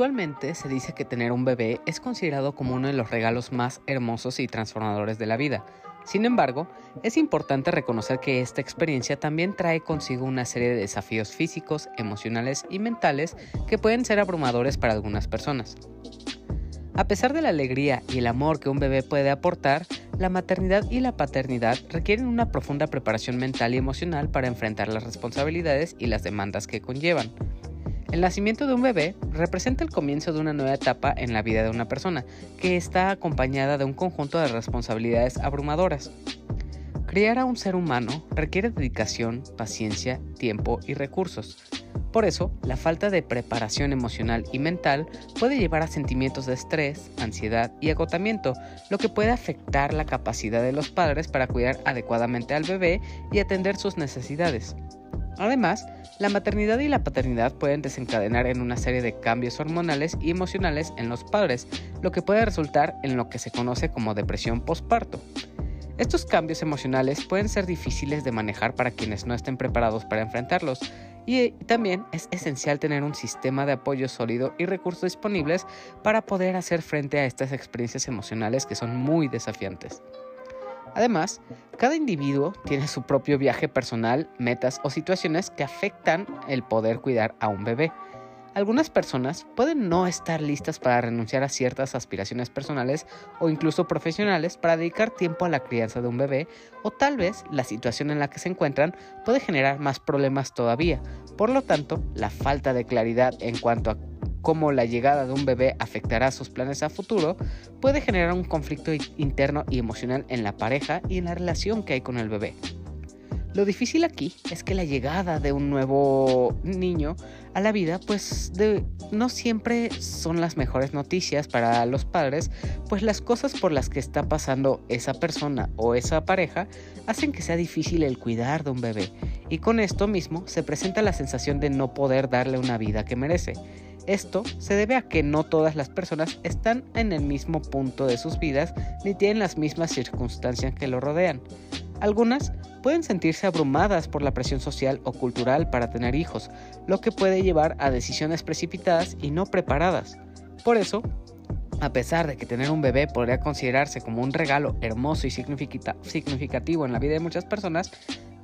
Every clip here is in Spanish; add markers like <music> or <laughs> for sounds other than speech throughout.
Usualmente se dice que tener un bebé es considerado como uno de los regalos más hermosos y transformadores de la vida. Sin embargo, es importante reconocer que esta experiencia también trae consigo una serie de desafíos físicos, emocionales y mentales que pueden ser abrumadores para algunas personas. A pesar de la alegría y el amor que un bebé puede aportar, la maternidad y la paternidad requieren una profunda preparación mental y emocional para enfrentar las responsabilidades y las demandas que conllevan. El nacimiento de un bebé representa el comienzo de una nueva etapa en la vida de una persona, que está acompañada de un conjunto de responsabilidades abrumadoras. Criar a un ser humano requiere dedicación, paciencia, tiempo y recursos. Por eso, la falta de preparación emocional y mental puede llevar a sentimientos de estrés, ansiedad y agotamiento, lo que puede afectar la capacidad de los padres para cuidar adecuadamente al bebé y atender sus necesidades. Además, la maternidad y la paternidad pueden desencadenar en una serie de cambios hormonales y emocionales en los padres, lo que puede resultar en lo que se conoce como depresión postparto. Estos cambios emocionales pueden ser difíciles de manejar para quienes no estén preparados para enfrentarlos, y también es esencial tener un sistema de apoyo sólido y recursos disponibles para poder hacer frente a estas experiencias emocionales que son muy desafiantes. Además, cada individuo tiene su propio viaje personal, metas o situaciones que afectan el poder cuidar a un bebé. Algunas personas pueden no estar listas para renunciar a ciertas aspiraciones personales o incluso profesionales para dedicar tiempo a la crianza de un bebé o tal vez la situación en la que se encuentran puede generar más problemas todavía. Por lo tanto, la falta de claridad en cuanto a cómo la llegada de un bebé afectará sus planes a futuro, puede generar un conflicto interno y emocional en la pareja y en la relación que hay con el bebé. Lo difícil aquí es que la llegada de un nuevo niño a la vida pues no siempre son las mejores noticias para los padres, pues las cosas por las que está pasando esa persona o esa pareja hacen que sea difícil el cuidar de un bebé y con esto mismo se presenta la sensación de no poder darle una vida que merece. Esto se debe a que no todas las personas están en el mismo punto de sus vidas ni tienen las mismas circunstancias que lo rodean. Algunas pueden sentirse abrumadas por la presión social o cultural para tener hijos, lo que puede llevar a decisiones precipitadas y no preparadas. Por eso, a pesar de que tener un bebé podría considerarse como un regalo hermoso y significativo en la vida de muchas personas,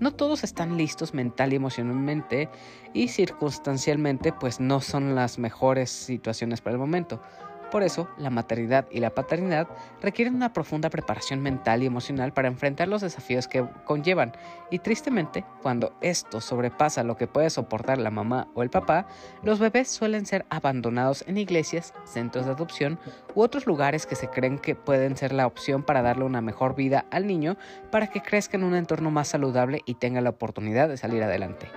no todos están listos mental y emocionalmente y circunstancialmente pues no son las mejores situaciones para el momento. Por eso, la maternidad y la paternidad requieren una profunda preparación mental y emocional para enfrentar los desafíos que conllevan, y tristemente, cuando esto sobrepasa lo que puede soportar la mamá o el papá, los bebés suelen ser abandonados en iglesias, centros de adopción u otros lugares que se creen que pueden ser la opción para darle una mejor vida al niño para que crezca en un entorno más saludable y tenga la oportunidad de salir adelante.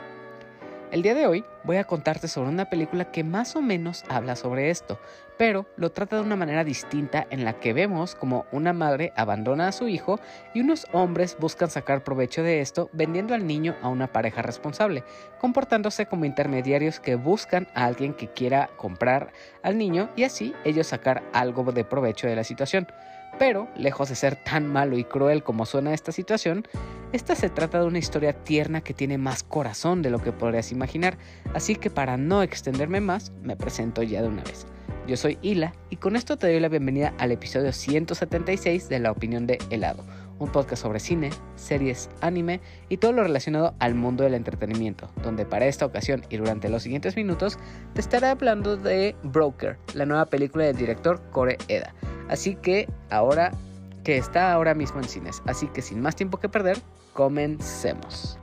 El día de hoy voy a contarte sobre una película que más o menos habla sobre esto, pero lo trata de una manera distinta en la que vemos como una madre abandona a su hijo y unos hombres buscan sacar provecho de esto vendiendo al niño a una pareja responsable, comportándose como intermediarios que buscan a alguien que quiera comprar al niño y así ellos sacar algo de provecho de la situación. Pero, lejos de ser tan malo y cruel como suena esta situación, esta se trata de una historia tierna que tiene más corazón de lo que podrías imaginar, así que para no extenderme más, me presento ya de una vez. Yo soy Hila y con esto te doy la bienvenida al episodio 176 de La Opinión de Helado, un podcast sobre cine, series, anime y todo lo relacionado al mundo del entretenimiento, donde para esta ocasión y durante los siguientes minutos te estaré hablando de Broker, la nueva película del director Kore Eda Así que ahora que está ahora mismo en cines. Así que sin más tiempo que perder, comencemos.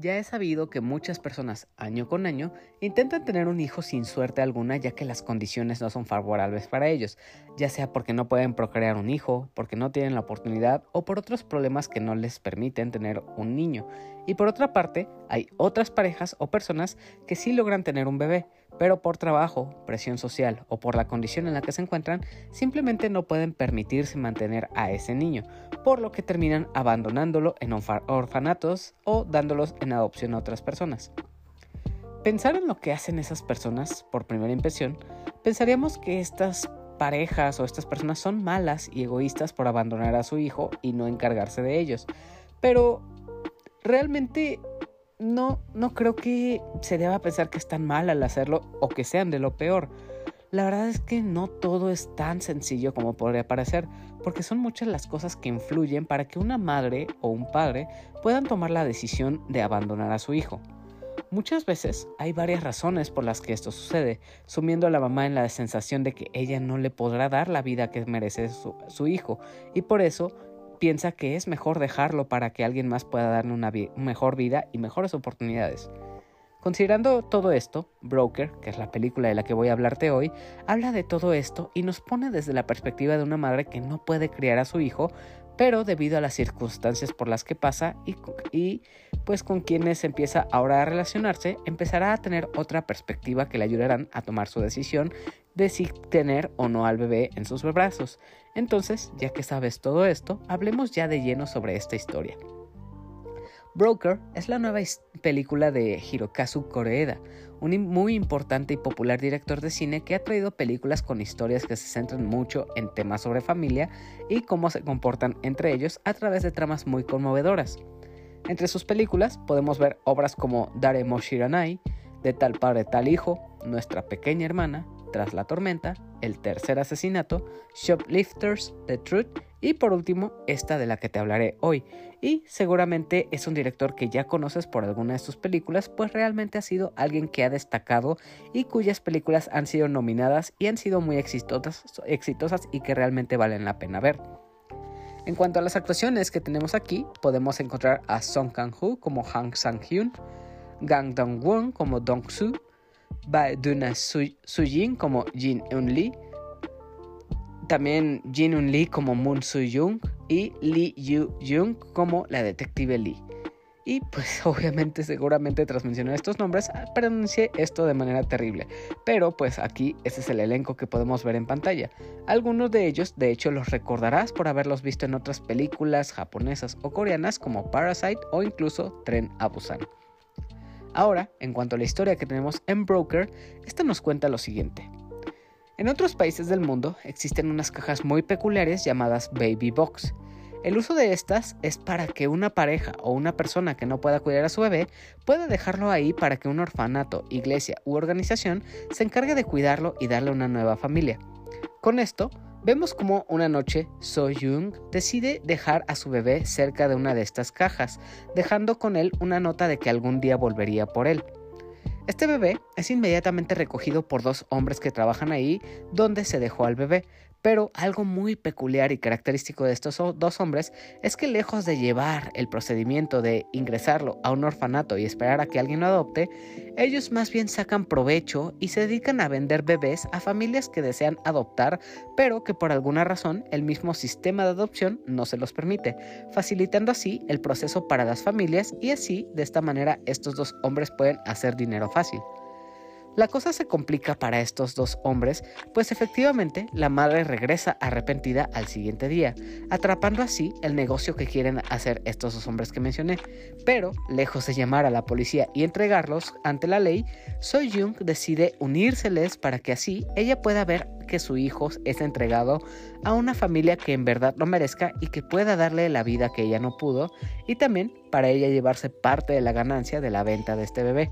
Ya he sabido que muchas personas año con año intentan tener un hijo sin suerte alguna ya que las condiciones no son favorables para ellos, ya sea porque no pueden procrear un hijo, porque no tienen la oportunidad o por otros problemas que no les permiten tener un niño. Y por otra parte, hay otras parejas o personas que sí logran tener un bebé, pero por trabajo, presión social o por la condición en la que se encuentran, simplemente no pueden permitirse mantener a ese niño, por lo que terminan abandonándolo en orfanatos o dándolos en adopción a otras personas. pensar en lo que hacen esas personas por primera impresión, pensaríamos que estas parejas o estas personas son malas y egoístas por abandonar a su hijo y no encargarse de ellos. Pero realmente no, no creo que se deba pensar que están mal al hacerlo o que sean de lo peor. La verdad es que no todo es tan sencillo como podría parecer, porque son muchas las cosas que influyen para que una madre o un padre puedan tomar la decisión de abandonar a su hijo. Muchas veces hay varias razones por las que esto sucede, sumiendo a la mamá en la sensación de que ella no le podrá dar la vida que merece su, hijo, y por eso piensa que es mejor dejarlo para que alguien más pueda darle una mejor vida y mejores oportunidades. Considerando todo esto, Broker, que es la película de la que voy a hablarte hoy, habla de todo esto y nos pone desde la perspectiva de una madre que no puede criar a su hijo, pero debido a las circunstancias por las que pasa y, pues con quienes empieza ahora a relacionarse, empezará a tener otra perspectiva que le ayudarán a tomar su decisión de si tener o no al bebé en sus brazos. Entonces, ya que sabes todo esto, hablemos ya de lleno sobre esta historia. Broker es la nueva película de Hirokazu Koreeda, un muy importante y popular director de cine que ha traído películas con historias que se centran mucho en temas sobre familia y cómo se comportan entre ellos a través de tramas muy conmovedoras. Entre sus películas podemos ver obras como Dare Moshiranai, De tal padre tal hijo, Nuestra pequeña hermana, Tras la tormenta, El tercer asesinato, Shoplifters, The Truth y por último, esta de la que te hablaré hoy. Y seguramente es un director que ya conoces por alguna de sus películas, pues realmente ha sido alguien que ha destacado y cuyas películas han sido nominadas y han sido muy exitosas, exitosas y que realmente valen la pena ver. En cuanto a las actuaciones que tenemos aquí, podemos encontrar a Song Kang-ho como Han Sang-hyun, Gang Dong-won como Dong-soo, Bae-duna Soo-jin como Jin Eun-lee, también Jin Un Lee como Moon Soo Young y Lee Yu Jung como la detective Lee. Y pues <laughs> obviamente seguramente tras mencionar estos nombres ah, pronuncié esto de manera terrible. Pero pues aquí este es el elenco que podemos ver en pantalla. Algunos de ellos de hecho los recordarás por haberlos visto en otras películas japonesas o coreanas como Parasite o incluso Tren a Busan. Ahora, en cuanto a la historia que tenemos en Broker, esta nos cuenta lo siguiente. En otros países del mundo existen unas cajas muy peculiares llamadas baby box. El uso de estas es para que una pareja o una persona que no pueda cuidar a su bebé pueda dejarlo ahí para que un orfanato, iglesia u organización se encargue de cuidarlo y darle una nueva familia. Con esto, vemos como una noche So Jung decide dejar a su bebé cerca de una de estas cajas, dejando con él una nota de que algún día volvería por él. Este bebé es inmediatamente recogido por dos hombres que trabajan ahí donde se dejó al bebé, pero algo muy peculiar y característico de estos dos hombres es que lejos de llevar el procedimiento de ingresarlo a un orfanato y esperar a que alguien lo adopte, ellos más bien sacan provecho y se dedican a vender bebés a familias que desean adoptar, pero que por alguna razón el mismo sistema de adopción no se los permite, facilitando así el proceso para las familias y así de esta manera estos dos hombres pueden hacer dinero fácil. La cosa se complica para estos dos hombres, pues efectivamente la madre regresa arrepentida al siguiente día, atrapando así el negocio que quieren hacer estos dos hombres que mencioné. Pero, lejos de llamar a la policía y entregarlos ante la ley, Soy Jung decide unírseles para que así ella pueda ver que su hijo es entregado a una familia que en verdad lo merezca y que pueda darle la vida que ella no pudo, y también para ella llevarse parte de la ganancia de la venta de este bebé.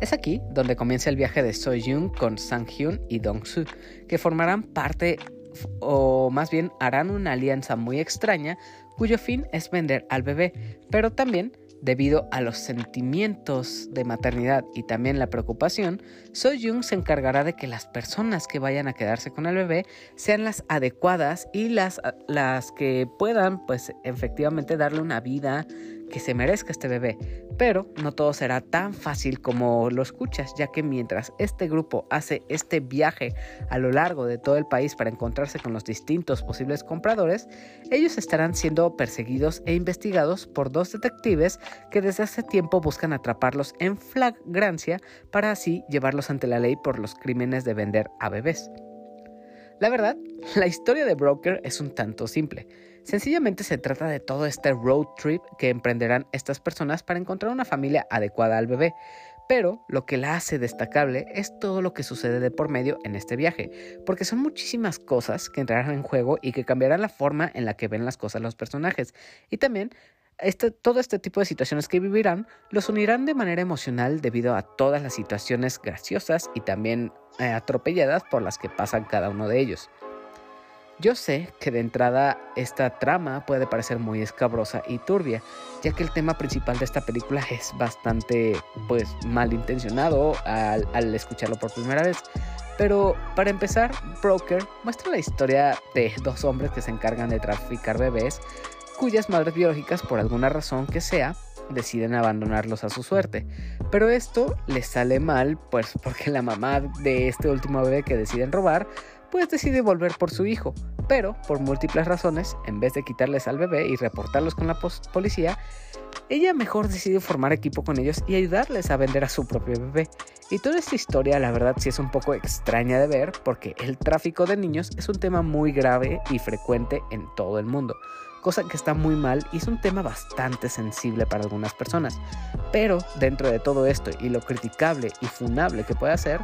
Es aquí donde comienza el viaje de Jung con Sang-hyun y Dong-soo, que formarán parte o más bien harán una alianza muy extraña cuyo fin es vender al bebé, pero también Debido a los sentimientos de maternidad y también la preocupación, Jung se encargará de que las personas que vayan a quedarse con el bebé sean las adecuadas y las, las que puedan, pues efectivamente, darle una vida que se merezca este bebé. Pero no todo será tan fácil como lo escuchas, ya que mientras este grupo hace este viaje a lo largo de todo el país para encontrarse con los distintos posibles compradores, ellos estarán siendo perseguidos e investigados por dos detectives que desde hace tiempo buscan atraparlos en flagrancia para así llevarlos ante la ley por los crímenes de vender a bebés. La verdad, <laughs> la historia de Broker es un tanto simple. Sencillamente se trata de todo este road trip que emprenderán estas personas para encontrar una familia adecuada al bebé. Pero lo que la hace destacable es todo lo que sucede de por medio en este viaje, porque son muchísimas cosas que entrarán en juego y que cambiarán la forma en la que ven las cosas los personajes. Y también este, todo este tipo de situaciones que vivirán los unirán de manera emocional debido a todas las situaciones graciosas y también eh, atropelladas por las que pasan cada uno de ellos. Yo sé que de entrada esta trama puede parecer muy escabrosa y turbia, ya que el tema principal de esta película es bastante pues malintencionado al, al escucharlo por primera vez. Pero para empezar, Broker muestra la historia de dos hombres que se encargan de traficar bebés cuyas madres biológicas por alguna razón que sea deciden abandonarlos a su suerte. Pero esto les sale mal, pues porque la mamá de este último bebé que deciden robar, pues decide volver por su hijo. Pero, por múltiples razones, en vez de quitarles al bebé y reportarlos con la policía, ella mejor decide formar equipo con ellos y ayudarles a vender a su propio bebé. Y toda esta historia, la verdad, sí es un poco extraña de ver, porque el tráfico de niños es un tema muy grave y frecuente en todo el mundo cosa que está muy mal y es un tema bastante sensible para algunas personas. Pero dentro de todo esto y lo criticable y funable que puede ser,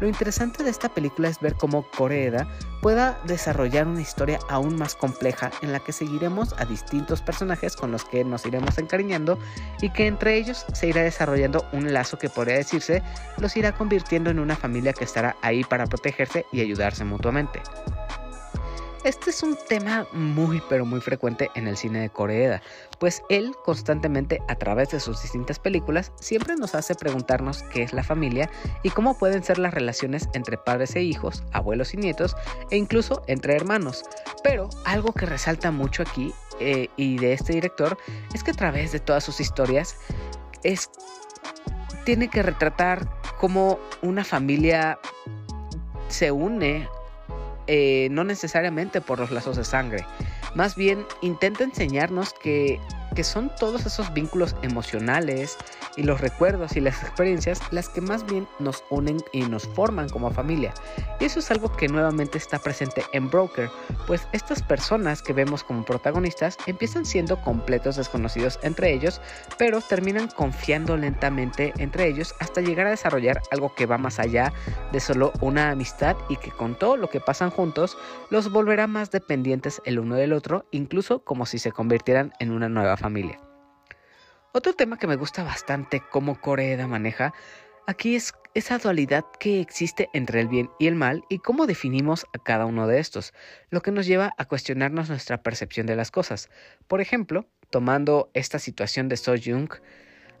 lo interesante de esta película es ver cómo Koreeda pueda desarrollar una historia aún más compleja en la que seguiremos a distintos personajes con los que nos iremos encariñando y que entre ellos se irá desarrollando un lazo que podría decirse los irá convirtiendo en una familia que estará ahí para protegerse y ayudarse mutuamente. Este es un tema muy pero muy frecuente en el cine de Corea, pues él constantemente a través de sus distintas películas siempre nos hace preguntarnos qué es la familia y cómo pueden ser las relaciones entre padres e hijos, abuelos y nietos e incluso entre hermanos. Pero algo que resalta mucho aquí eh, y de este director es que a través de todas sus historias es tiene que retratar cómo una familia se une eh, no necesariamente por los lazos de sangre. Más bien intenta enseñarnos que que son todos esos vínculos emocionales y los recuerdos y las experiencias las que más bien nos unen y nos forman como familia. Y eso es algo que nuevamente está presente en Broker, pues estas personas que vemos como protagonistas empiezan siendo completos desconocidos entre ellos, pero terminan confiando lentamente entre ellos hasta llegar a desarrollar algo que va más allá de solo una amistad y que con todo lo que pasan juntos los volverá más dependientes el uno del otro, incluso como si se convirtieran en una nueva familia. Otro tema que me gusta bastante cómo Corea maneja aquí es esa dualidad que existe entre el bien y el mal y cómo definimos a cada uno de estos, lo que nos lleva a cuestionarnos nuestra percepción de las cosas. Por ejemplo, tomando esta situación de So Jung,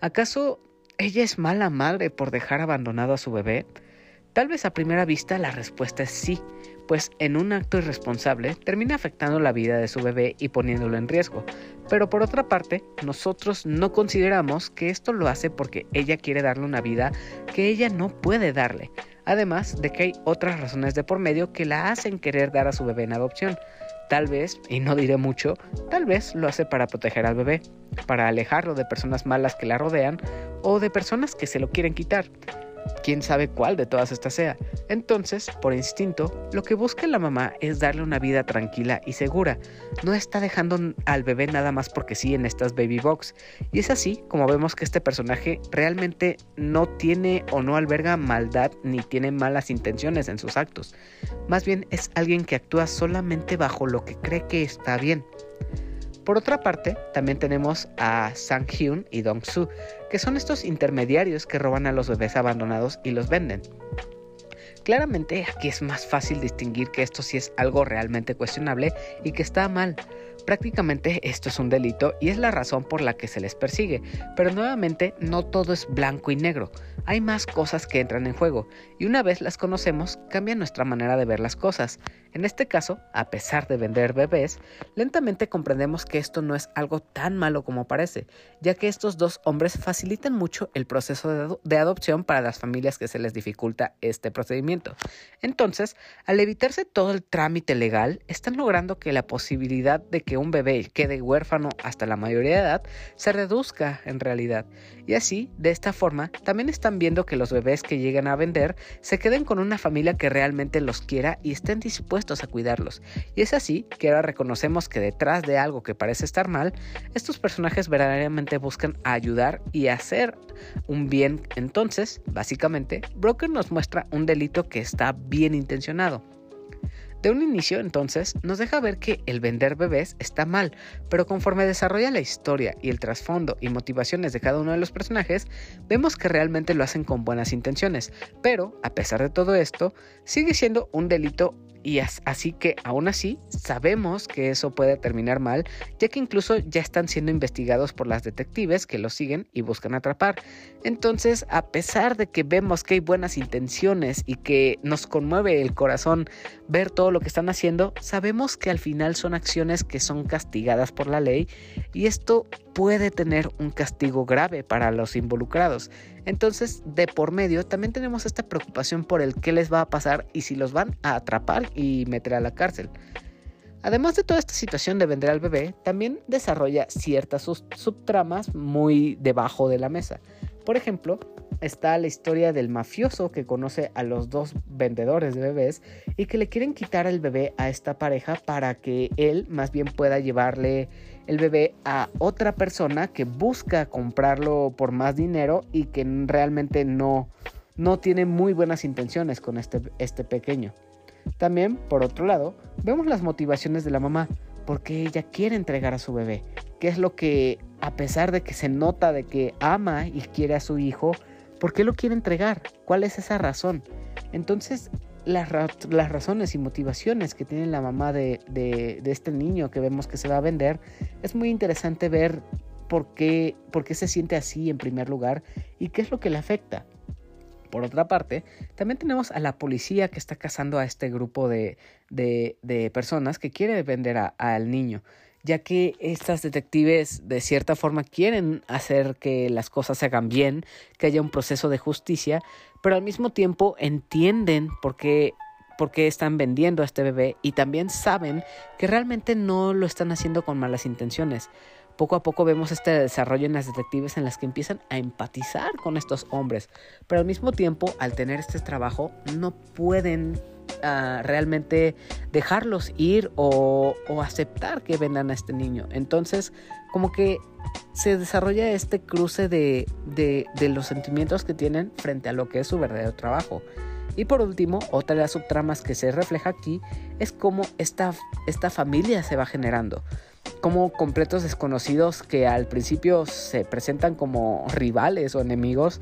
¿acaso ella es mala madre por dejar abandonado a su bebé? Tal vez a primera vista la respuesta es sí, pues en un acto irresponsable termina afectando la vida de su bebé y poniéndolo en riesgo. Pero por otra parte, nosotros no consideramos que esto lo hace porque ella quiere darle una vida que ella no puede darle, además de que hay otras razones de por medio que la hacen querer dar a su bebé en adopción. Tal vez, y no diré mucho, tal vez lo hace para proteger al bebé, para alejarlo de personas malas que la rodean o de personas que se lo quieren quitar quién sabe cuál de todas estas sea. Entonces, por instinto, lo que busca la mamá es darle una vida tranquila y segura. No está dejando al bebé nada más porque sí en estas baby box. Y es así como vemos que este personaje realmente no tiene o no alberga maldad ni tiene malas intenciones en sus actos. Más bien es alguien que actúa solamente bajo lo que cree que está bien. Por otra parte, también tenemos a Sang Hyun y Dong Soo, que son estos intermediarios que roban a los bebés abandonados y los venden. Claramente aquí es más fácil distinguir que esto sí es algo realmente cuestionable y que está mal. Prácticamente esto es un delito y es la razón por la que se les persigue, pero nuevamente no todo es blanco y negro, hay más cosas que entran en juego y una vez las conocemos cambia nuestra manera de ver las cosas. En este caso, a pesar de vender bebés, lentamente comprendemos que esto no es algo tan malo como parece, ya que estos dos hombres facilitan mucho el proceso de, adopción para las familias que se les dificulta este procedimiento. Entonces, al evitarse todo el trámite legal, están logrando que la posibilidad de que un bebé quede huérfano hasta la mayoría de edad se reduzca en realidad. Y así, de esta forma, también están viendo que los bebés que llegan a vender se queden con una familia que realmente los quiera y estén dispuestos a cuidarlos. Y es así que ahora reconocemos que detrás de algo que parece estar mal, estos personajes verdaderamente buscan ayudar y hacer un bien. Entonces, básicamente, Broker nos muestra un delito que está bien intencionado. De un inicio, entonces, nos deja ver que el vender bebés está mal, pero conforme desarrolla la historia y el trasfondo y motivaciones de cada uno de los personajes, vemos que realmente lo hacen con buenas intenciones, pero, a pesar de todo esto, sigue siendo un delito y así que aún así sabemos que eso puede terminar mal, ya que incluso ya están siendo investigados por las detectives que los siguen y buscan atrapar. Entonces, a pesar de que vemos que hay buenas intenciones y que nos conmueve el corazón ver todo lo que están haciendo, sabemos que al final son acciones que son castigadas por la ley y esto puede tener un castigo grave para los involucrados. Entonces, de por medio, también tenemos esta preocupación por el qué les va a pasar y si los van a atrapar y meter a la cárcel. Además de toda esta situación de vender al bebé, también desarrolla ciertas subtramas muy debajo de la mesa. Por ejemplo, está la historia del mafioso que conoce a los dos vendedores de bebés y que le quieren quitar el bebé a esta pareja para que él más bien pueda llevarle el bebé a otra persona que busca comprarlo por más dinero y que realmente no, no tiene muy buenas intenciones con este, este pequeño. También, por otro lado, vemos las motivaciones de la mamá, porque ella quiere entregar a su bebé, que es lo que, a pesar de que se nota de que ama y quiere a su hijo, ¿por qué lo quiere entregar? ¿Cuál es esa razón? Entonces, las, razones y motivaciones que tiene la mamá de, este niño que vemos que se va a vender, es muy interesante ver por qué, se siente así en primer lugar y qué es lo que le afecta. Por otra parte, también tenemos a la policía que está cazando a este grupo de, personas que quiere vender al niño, ya que estas detectives de cierta forma quieren hacer que las cosas se hagan bien, que haya un proceso de justicia, pero al mismo tiempo entienden por qué por qué están vendiendo a este bebé y también saben que realmente no lo están haciendo con malas intenciones. Poco a poco vemos este desarrollo en las detectives en las que empiezan a empatizar con estos hombres, pero al mismo tiempo, al tener este trabajo, no pueden ah, realmente dejarlos ir o, aceptar que vendan a este niño. Entonces, como que se desarrolla este cruce de, de los sentimientos que tienen frente a lo que es su verdadero trabajo. Y por último, otra de las subtramas que se refleja aquí es cómo esta, esta familia se va generando como completos desconocidos que al principio se presentan como rivales o enemigos,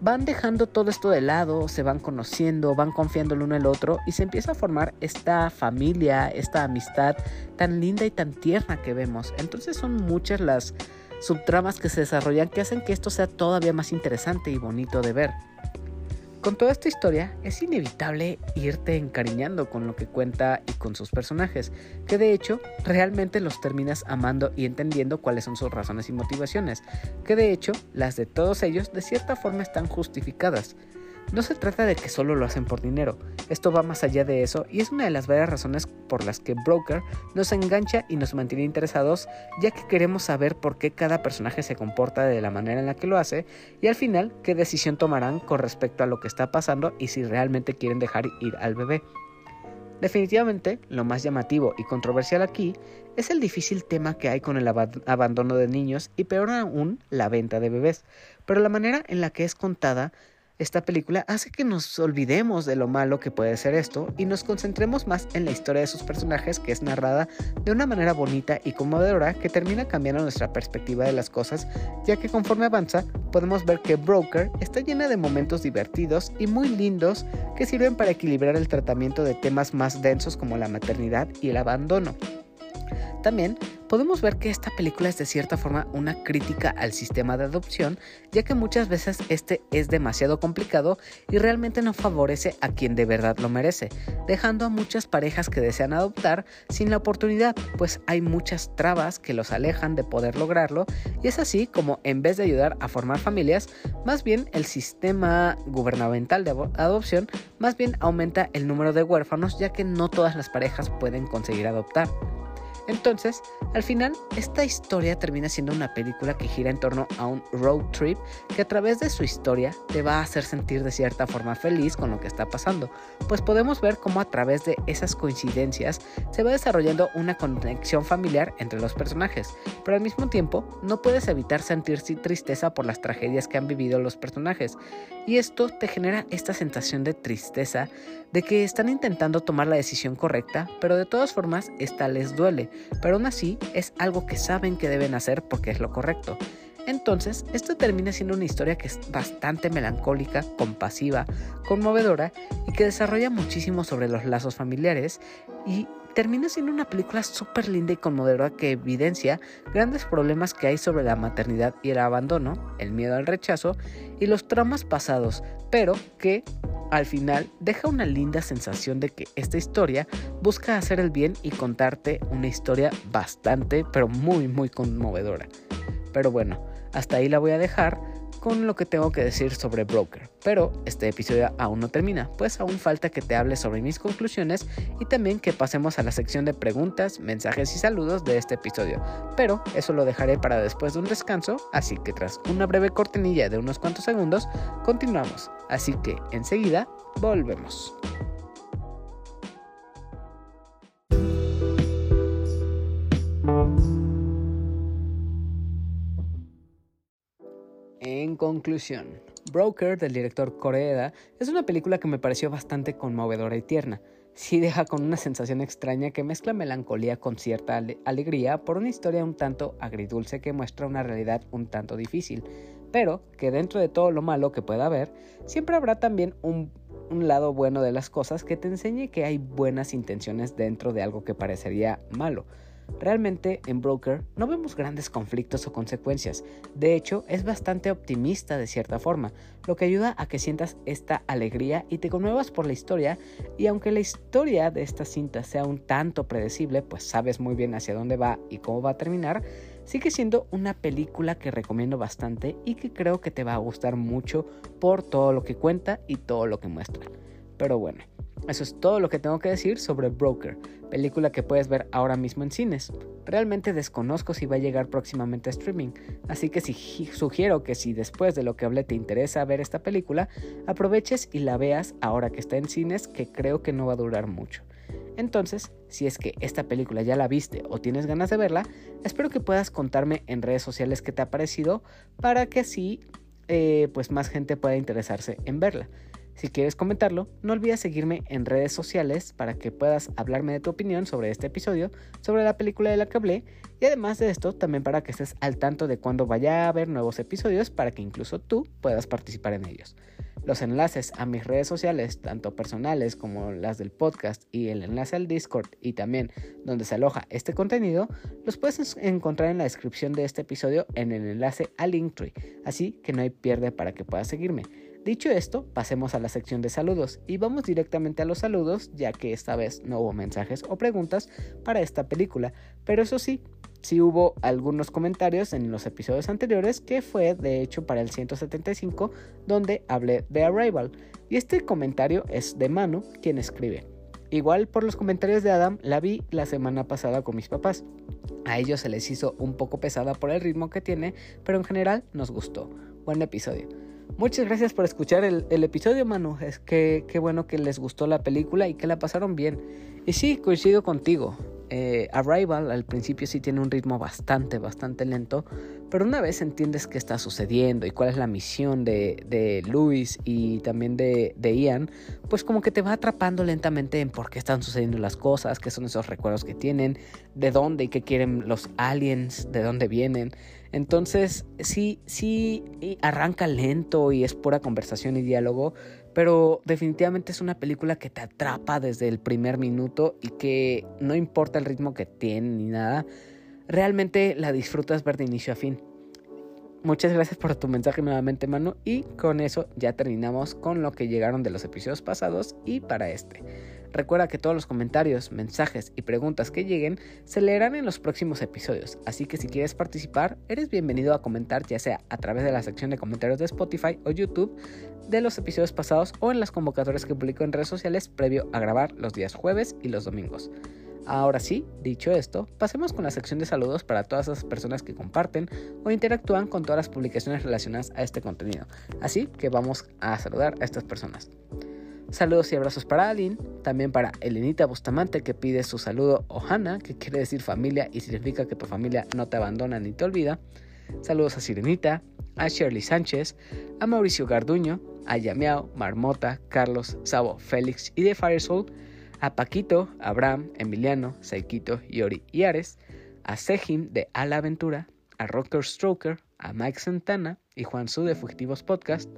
van dejando todo esto de lado, se van conociendo, van confiando el uno en el otro y se empieza a formar esta familia, esta amistad tan linda y tan tierna que vemos. Entonces son muchas las subtramas que se desarrollan que hacen que esto sea todavía más interesante y bonito de ver. Con toda esta historia es inevitable irte encariñando con lo que cuenta y con sus personajes, que de hecho realmente los terminas amando y entendiendo cuáles son sus razones y motivaciones, que de hecho las de todos ellos de cierta forma están justificadas. No se trata de que solo lo hacen por dinero, esto va más allá de eso y es una de las varias razones por las que Broker nos engancha y nos mantiene interesados ya que queremos saber por qué cada personaje se comporta de la manera en la que lo hace y al final qué decisión tomarán con respecto a lo que está pasando y si realmente quieren dejar ir al bebé. Definitivamente, lo más llamativo y controversial aquí es el difícil tema que hay con el abandono de niños y peor aún la venta de bebés, pero la manera en la que es contada esta película hace que nos olvidemos de lo malo que puede ser esto y nos concentremos más en la historia de sus personajes que es narrada de una manera bonita y conmovedora que termina cambiando nuestra perspectiva de las cosas, ya que conforme avanza podemos ver que Broker está llena de momentos divertidos y muy lindos que sirven para equilibrar el tratamiento de temas más densos como la maternidad y el abandono. También podemos ver que esta película es de cierta forma una crítica al sistema de adopción, ya que muchas veces este es demasiado complicado y realmente no favorece a quien de verdad lo merece, dejando a muchas parejas que desean adoptar sin la oportunidad, pues hay muchas trabas que los alejan de poder lograrlo y es así como en vez de ayudar a formar familias, más bien el sistema gubernamental de adopción más bien aumenta el número de huérfanos ya que no todas las parejas pueden conseguir adoptar. Entonces, al final, esta historia termina siendo una película que gira en torno a un road trip que a través de su historia te va a hacer sentir de cierta forma feliz con lo que está pasando, pues podemos ver cómo a través de esas coincidencias se va desarrollando una conexión familiar entre los personajes, pero al mismo tiempo no puedes evitar sentirse tristeza por las tragedias que han vivido los personajes, y esto te genera esta sensación de tristeza de que están intentando tomar la decisión correcta, pero de todas formas esta les duele, pero aún así es algo que saben que deben hacer porque es lo correcto. Entonces, esto termina siendo una historia que es bastante melancólica, compasiva, conmovedora y que desarrolla muchísimo sobre los lazos familiares y termina siendo una película súper linda y conmovedora que evidencia grandes problemas que hay sobre la maternidad y el abandono, el miedo al rechazo y los traumas pasados, pero que al final deja una linda sensación de que esta historia busca hacer el bien y contarte una historia bastante, pero muy, muy conmovedora. Pero bueno, hasta ahí la voy a dejar con lo que tengo que decir sobre Broker. Pero este episodio aún no termina, pues aún falta que te hable sobre mis conclusiones y también que pasemos a la sección de preguntas, mensajes y saludos de este episodio. Pero eso lo dejaré para después de un descanso, así que tras una breve cortinilla de unos cuantos segundos, continuamos. Así que enseguida volvemos. Conclusión, Broker del director Koreeda es una película que me pareció bastante conmovedora y tierna. Sí deja con una sensación extraña que mezcla melancolía con cierta alegría por una historia un tanto agridulce que muestra una realidad un tanto difícil, pero que dentro de todo lo malo que pueda haber, siempre habrá también un, un lado bueno de las cosas que te enseñe que hay buenas intenciones dentro de algo que parecería malo. Realmente en Broker no vemos grandes conflictos o consecuencias, de hecho es bastante optimista de cierta forma, lo que ayuda a que sientas esta alegría y te conmuevas por la historia y aunque la historia de esta cinta sea un tanto predecible, pues sabes muy bien hacia dónde va y cómo va a terminar, sigue siendo una película que recomiendo bastante y que creo que te va a gustar mucho por todo lo que cuenta y todo lo que muestra. Pero bueno, eso es todo lo que tengo que decir sobre Broker, película que puedes ver ahora mismo en cines. Realmente desconozco si va a llegar próximamente a streaming, así que si, sugiero que si después de lo que hablé te interesa ver esta película, aproveches y la veas ahora que está en cines, que creo que no va a durar mucho. Entonces, si es que esta película ya la viste o tienes ganas de verla, espero que puedas contarme en redes sociales qué te ha parecido para que así eh, pues más gente pueda interesarse en verla. Si quieres comentarlo, no olvides seguirme en redes sociales para que puedas hablarme de tu opinión sobre este episodio, sobre la película de la que hablé y además de esto también para que estés al tanto de cuando vaya a haber nuevos episodios para que incluso tú puedas participar en ellos. Los enlaces a mis redes sociales, tanto personales como las del podcast y el enlace al Discord y también donde se aloja este contenido, los puedes encontrar en la descripción de este episodio en el enlace al Linktree, así que no hay pierde para que puedas seguirme. Dicho esto, pasemos a la sección de saludos y vamos directamente a los saludos ya que esta vez no hubo mensajes o preguntas para esta película, pero eso sí, sí hubo algunos comentarios en los episodios anteriores que fue de hecho para el 175 donde hablé de Arrival y este comentario es de Manu quien escribe. Igual por los comentarios de Adam la vi la semana pasada con mis papás. A ellos se les hizo un poco pesada por el ritmo que tiene, pero en general nos gustó. Buen episodio. Muchas gracias por escuchar el, episodio, Manu. Es que qué bueno que les gustó la película y que la pasaron bien. Y sí, coincido contigo. Eh, Arrival al principio sí tiene un ritmo bastante, bastante lento, pero una vez entiendes qué está sucediendo y cuál es la misión de, Luis y también de, de, Ian, pues como que te va atrapando lentamente en por qué están sucediendo las cosas, qué son esos recuerdos que tienen, de dónde y qué quieren los aliens, de dónde vienen. Entonces, sí, sí, arranca lento y es pura conversación y diálogo, pero definitivamente es una película que te atrapa desde el primer minuto y que no importa el ritmo que tiene ni nada, realmente la disfrutas ver de inicio a fin. Muchas gracias por tu mensaje nuevamente, Manu. Y con eso ya terminamos con lo que llegaron de los episodios pasados y para este. Recuerda que todos los comentarios, mensajes y preguntas que lleguen se leerán en los próximos episodios, así que si quieres participar, eres bienvenido a comentar ya sea a través de la sección de comentarios de Spotify o YouTube de los episodios pasados o en las convocatorias que publico en redes sociales previo a grabar los días jueves y los domingos. Ahora sí, dicho esto, pasemos con la sección de saludos para todas esas personas que comparten o interactúan con todas las publicaciones relacionadas a este contenido. Así que vamos a saludar a estas personas. Saludos y abrazos para Aline, también para Elenita Bustamante que pide su saludo Ohana, que quiere decir familia y significa que tu familia no te abandona ni te olvida. Saludos a Sirenita, a Shirley Sánchez, a Mauricio Garduño, a Yameao, Marmota, Carlos, Sabo, Félix y de Firesoul a Paquito, Abraham, Emiliano, Saikito, Yori y Ares, a Sejim de A la Aventura, a Rocker Stroker, a Mike Santana y Juan Su de Fugitivos Podcast,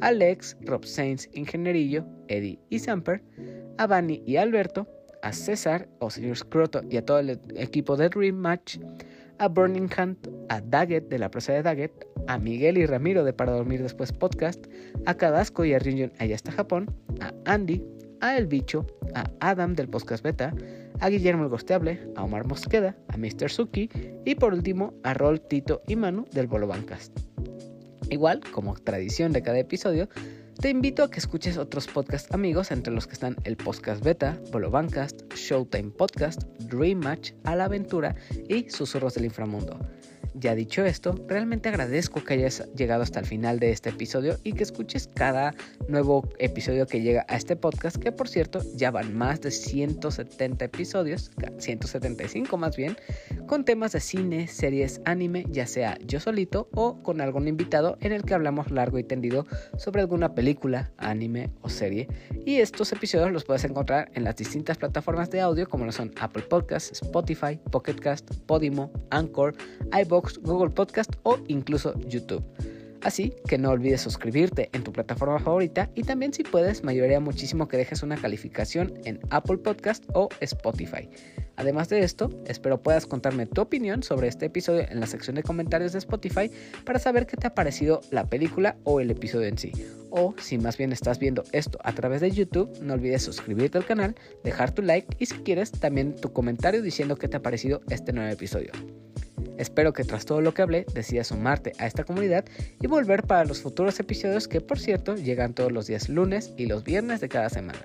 a Lex, Rob Sainz, Ingenierillo, Eddie y Samper, a Bani y Alberto, a César o Señor Scroto y a todo el equipo de Dream Match, a Burning Hunt, a Daggett de la presa de Daggett, a Miguel y Ramiro de Para Dormir Después Podcast, a Cadasco y a Ryunjun allá hasta Japón, a Andy, a El Bicho, a Adam del Podcast Beta, a Guillermo el Gosteable, a Omar Mosqueda, a Mr. Suki y por último a Rol, Tito y Manu del Bolo Bancast. Igual, como tradición de cada episodio, te invito a que escuches otros podcast amigos, entre los que están el Podcast Beta, Bolo Bancast, Showtime Podcast, Dream Match, A la Aventura y Susurros del Inframundo. Ya dicho esto, realmente agradezco que hayas llegado hasta el final de este episodio y que escuches cada nuevo episodio que llega a este podcast, que por cierto ya van más de 170 episodios, 175 más bien, con temas de cine, series, anime, ya sea yo solito o con algún invitado en el que hablamos largo y tendido sobre alguna película, anime o serie. Y estos episodios los puedes encontrar en las distintas plataformas de audio como lo son Apple Podcasts, Spotify, Pocket Cast, Podimo, Anchor, iBox, Google Podcast o incluso YouTube. Así que no olvides suscribirte en tu plataforma favorita y también si puedes me ayudaría muchísimo que dejes una calificación en Apple Podcast o Spotify. Además de esto, espero puedas contarme tu opinión sobre este episodio en la sección de comentarios de Spotify para saber qué te ha parecido la película o el episodio en sí. O si más bien estás viendo esto a través de YouTube, no olvides suscribirte al canal, dejar tu like y si quieres también tu comentario diciendo qué te ha parecido este nuevo episodio. Espero que tras todo lo que hablé decidas sumarte a esta comunidad y volver para los futuros episodios que por cierto llegan todos los días lunes y los viernes de cada semana.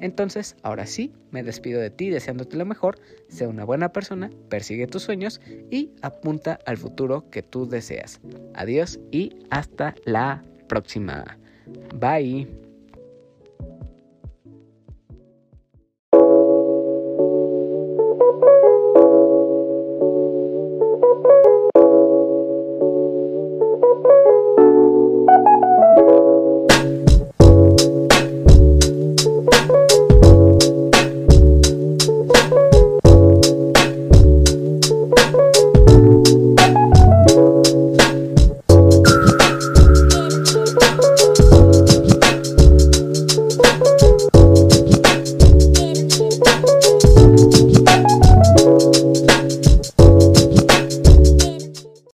Entonces, ahora sí, me despido de ti deseándote lo mejor, sea una buena persona, persigue tus sueños y apunta al futuro que tú deseas. Adiós y hasta la próxima. Bye.